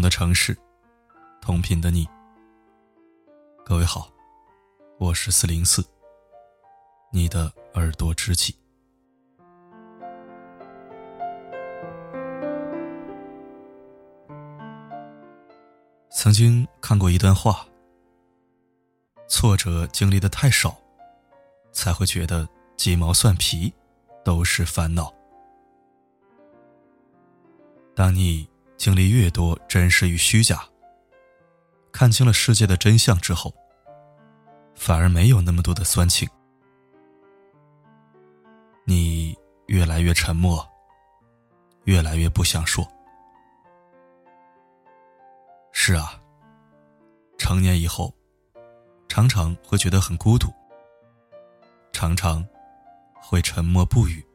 同的城市，同频的你。各位好，我是四零四，你的耳朵知己。曾经看过一段话：挫折经历的太少，才会觉得鸡毛蒜皮都是烦恼。当你经历越多真实与虚假，看清了世界的真相之后，反而没有那么多的酸情。你越来越沉默，越来越不想说。是啊，成年以后，常常会觉得很孤独，常常会沉默不语，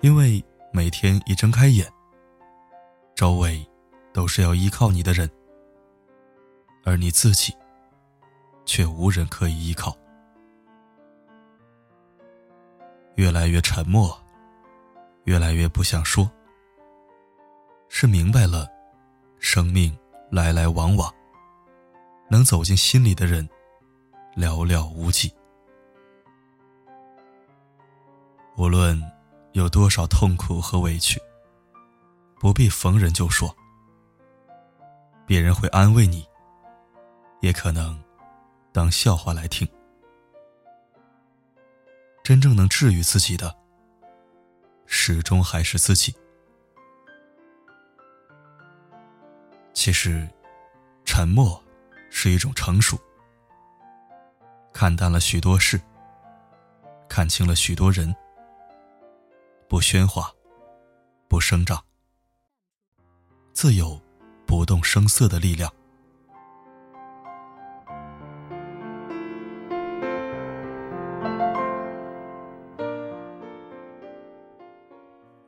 因为每天一睁开眼，周围都是要依靠你的人，而你自己却无人可以依靠，越来越沉默，越来越不想说，是明白了。生命来来往往，能走进心里的人寥寥无几。无论有多少痛苦和委屈，不必逢人就说。别人会安慰你，也可能当笑话来听。真正能治愈自己的，始终还是自己。其实，沉默是一种成熟。看淡了许多事，看清了许多人，不喧哗，不声张，自有不动声色的力量。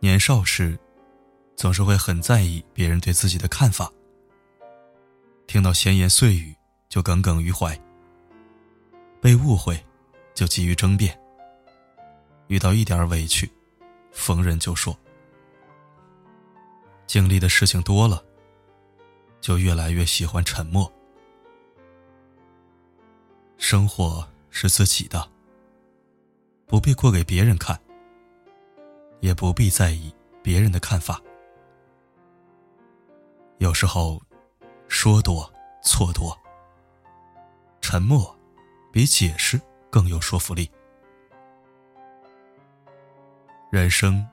年少时，总是会很在意别人对自己的看法。听到闲言碎语就耿耿于怀，被误会就急于争辩，遇到一点委屈，逢人就说。经历的事情多了，就越来越喜欢沉默。生活是自己的，不必过给别人看，也不必在意别人的看法。有时候。说多错多，沉默比解释更有说服力。人生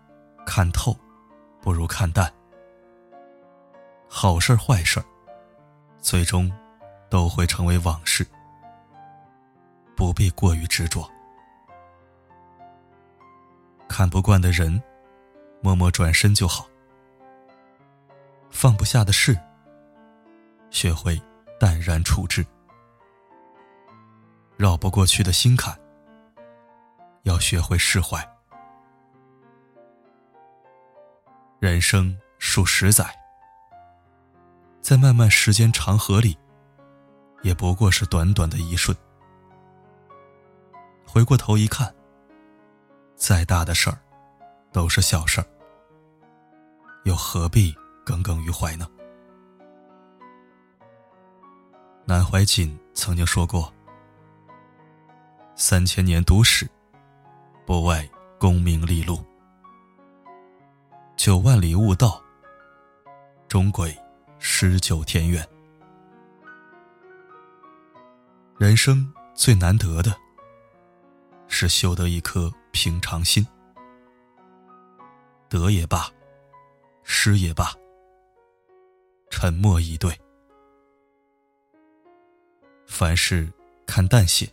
看透不如看淡，好事坏事最终都会成为往事，不必过于执着。看不惯的人，默默转身就好；放不下的事。学会淡然处之，绕不过去的心坎，要学会释怀。人生数十载，在漫漫时间长河里，也不过是短短的一瞬。回过头一看，再大的事儿，都是小事儿，又何必耿耿于怀呢？南怀瑾曾经说过：“三千年读史，不外功名利禄；九万里悟道，终归诗酒田园。人生最难得的，是修得一颗平常心。得也罢，失也罢，沉默以对。”凡事看淡些，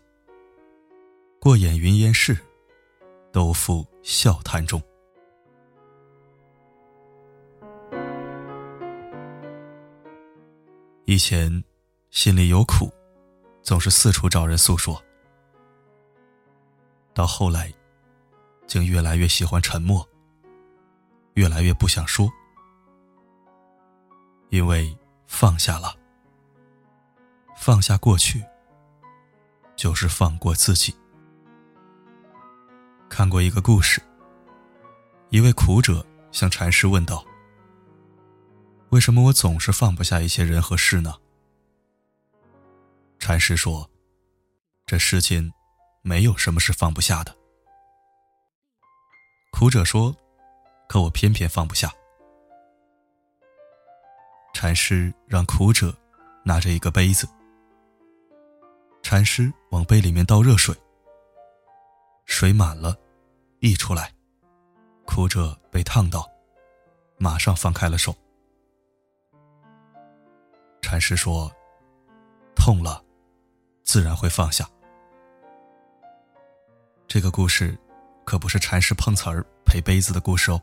过眼云烟事，都付笑谈中。以前心里有苦，总是四处找人诉说，到后来，竟越来越喜欢沉默，越来越不想说，因为放下了。放下过去，就是放过自己。看过一个故事，一位苦者向禅师问道：“为什么我总是放不下一些人和事呢？禅师说：“这世间没有什么是放不下的。”苦者说：“可我偏偏放不下。”禅师让苦者拿着一个杯子，禅师往杯里面倒热水，水满了，溢出来，苦者被烫到，马上放开了手。禅师说：“痛了，自然会放下。”这个故事。可不是禅师碰瓷儿赔杯子的故事哦。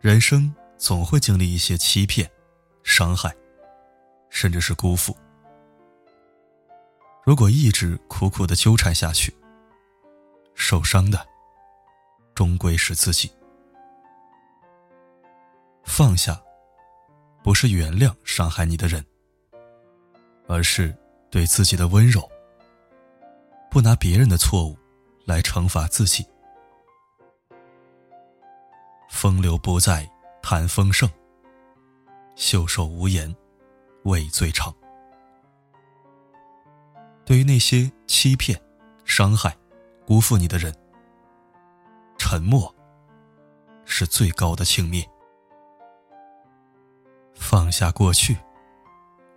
人生总会经历一些欺骗、伤害，甚至是辜负。如果一直苦苦的纠缠下去，受伤的终归是自己。放下，不是原谅伤害你的人，而是对自己的温柔。不拿别人的错误来惩罚自己。风流不再谈风盛，袖手无言畏罪长。对于那些欺骗、伤害、辜负你的人，沉默是最高的轻蔑。放下过去，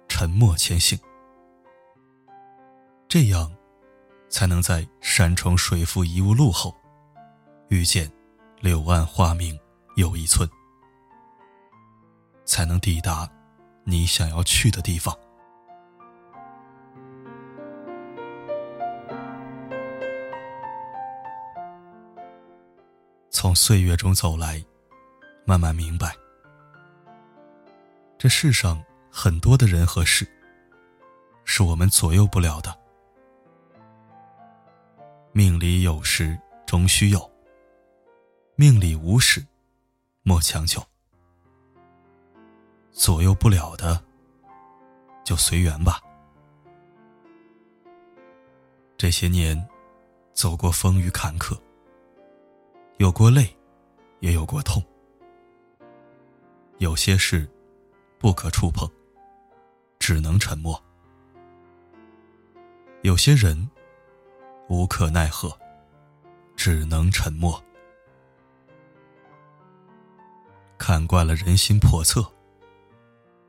沉默前行，这样。才能在山重水复疑无路后，遇见柳暗花明又一村，才能抵达你想要去的地方。从岁月中走来，慢慢明白，这世上很多的人和事，是我们左右不了的。命里有时终须有，命里无时莫强求。左右不了的，就随缘吧。这些年，走过风雨坎坷，有过累，也有过痛。有些事不可触碰，只能沉默；有些人。无可奈何，只能沉默。看惯了人心叵测，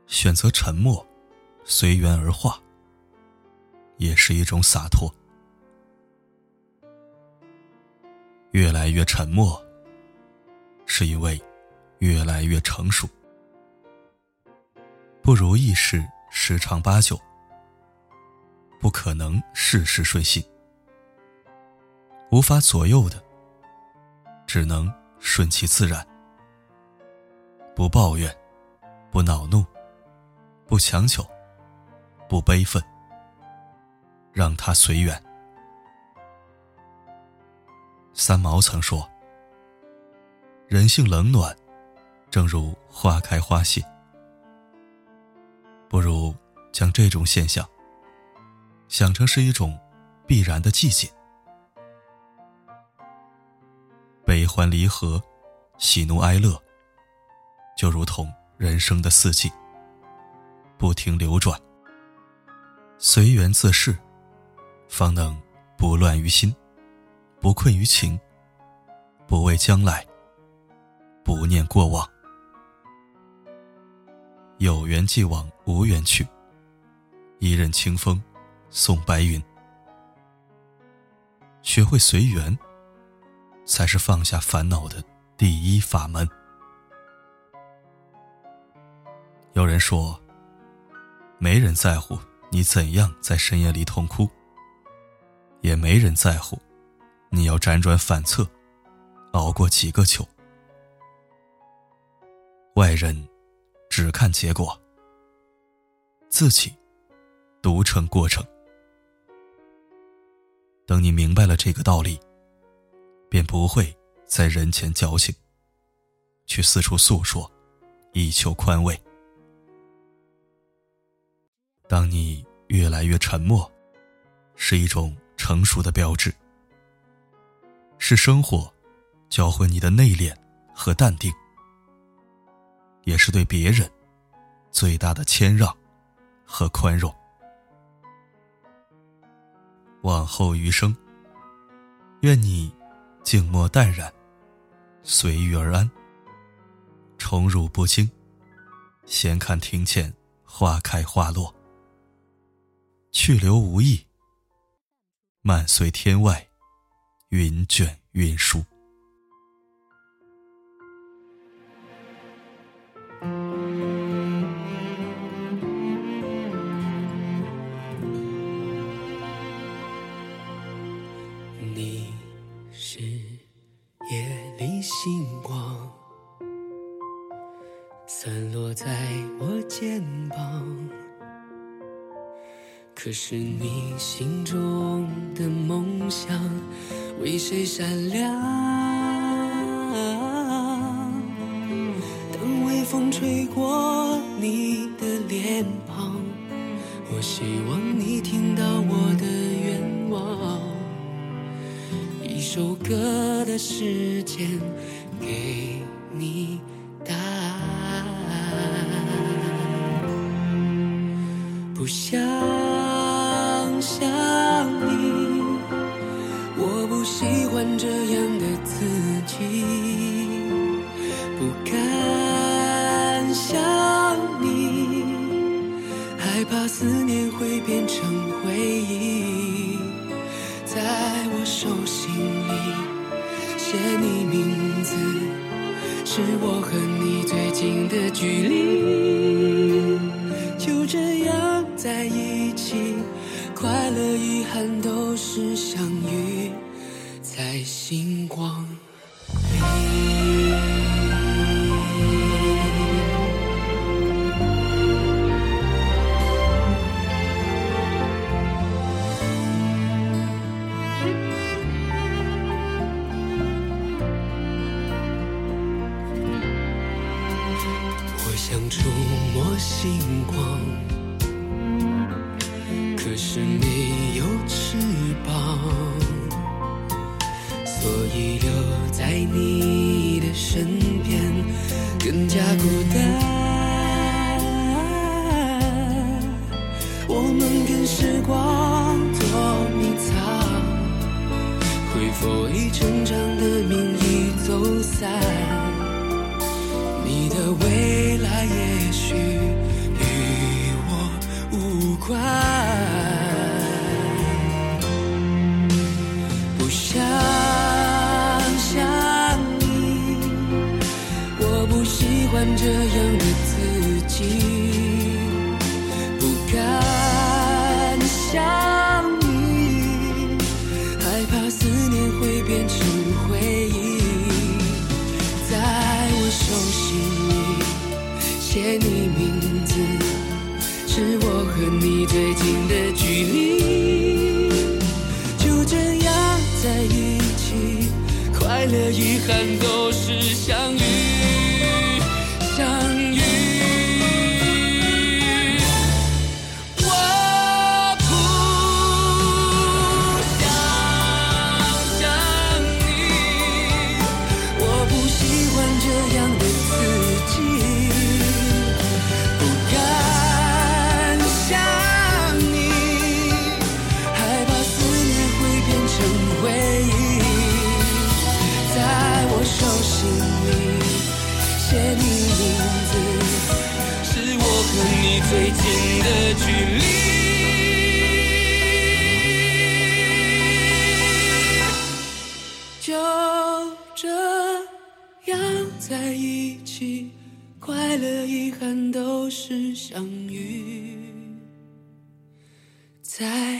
选择沉默，随缘而化，也是一种洒脱。越来越沉默，是因为越来越成熟。不如意事十常八九，不可能事事顺心。无法左右的，只能顺其自然，不抱怨，不恼怒，不强求，不悲愤，让它随缘。三毛曾说：“人性冷暖，正如花开花谢。”不如将这种现象想成是一种必然的季节。悲欢离合，喜怒哀乐，就如同人生的四季，不停流转。随缘自适，方能不乱于心，不困于情，不畏将来，不念过往。有缘既往，无缘去。一任清风，送白云。学会随缘。才是放下烦恼的第一法门。有人说，没人在乎你怎样在深夜里痛哭，也没人在乎你要辗转反侧，熬过几个秋。外人只看结果，自己独成过程。等你明白了这个道理。便不会在人前矫情，去四处诉说，以求宽慰。当你越来越沉默，是一种成熟的标志，是生活教会你的内敛和淡定。也是对别人最大的谦让和宽容。往后余生，愿你静默淡然，随遇而安，宠辱不惊，闲看庭前花开花落，去留无意，漫随天外云卷云舒。星光散落在我肩膀，可是你心中的梦想为谁闪亮？当微风吹过你的脸庞，我希望你听到我的愿望。一首歌的时间，给你答案。不想想你，我不喜欢这样的自己。不敢想你，害怕思念会变成回忆。在我手心里写你名，是我和你最近的距离。就这样在一起，快乐遗憾都加孤单。我们跟时光捉迷藏，会否以成长的名义走散？你的未来也许与我无。关，欢这样的自己，不敢想你，害怕思念会变成回忆，在我手心里写你名字。是我和你最近的距离，就这样在一起，快乐遗憾都是相遇，在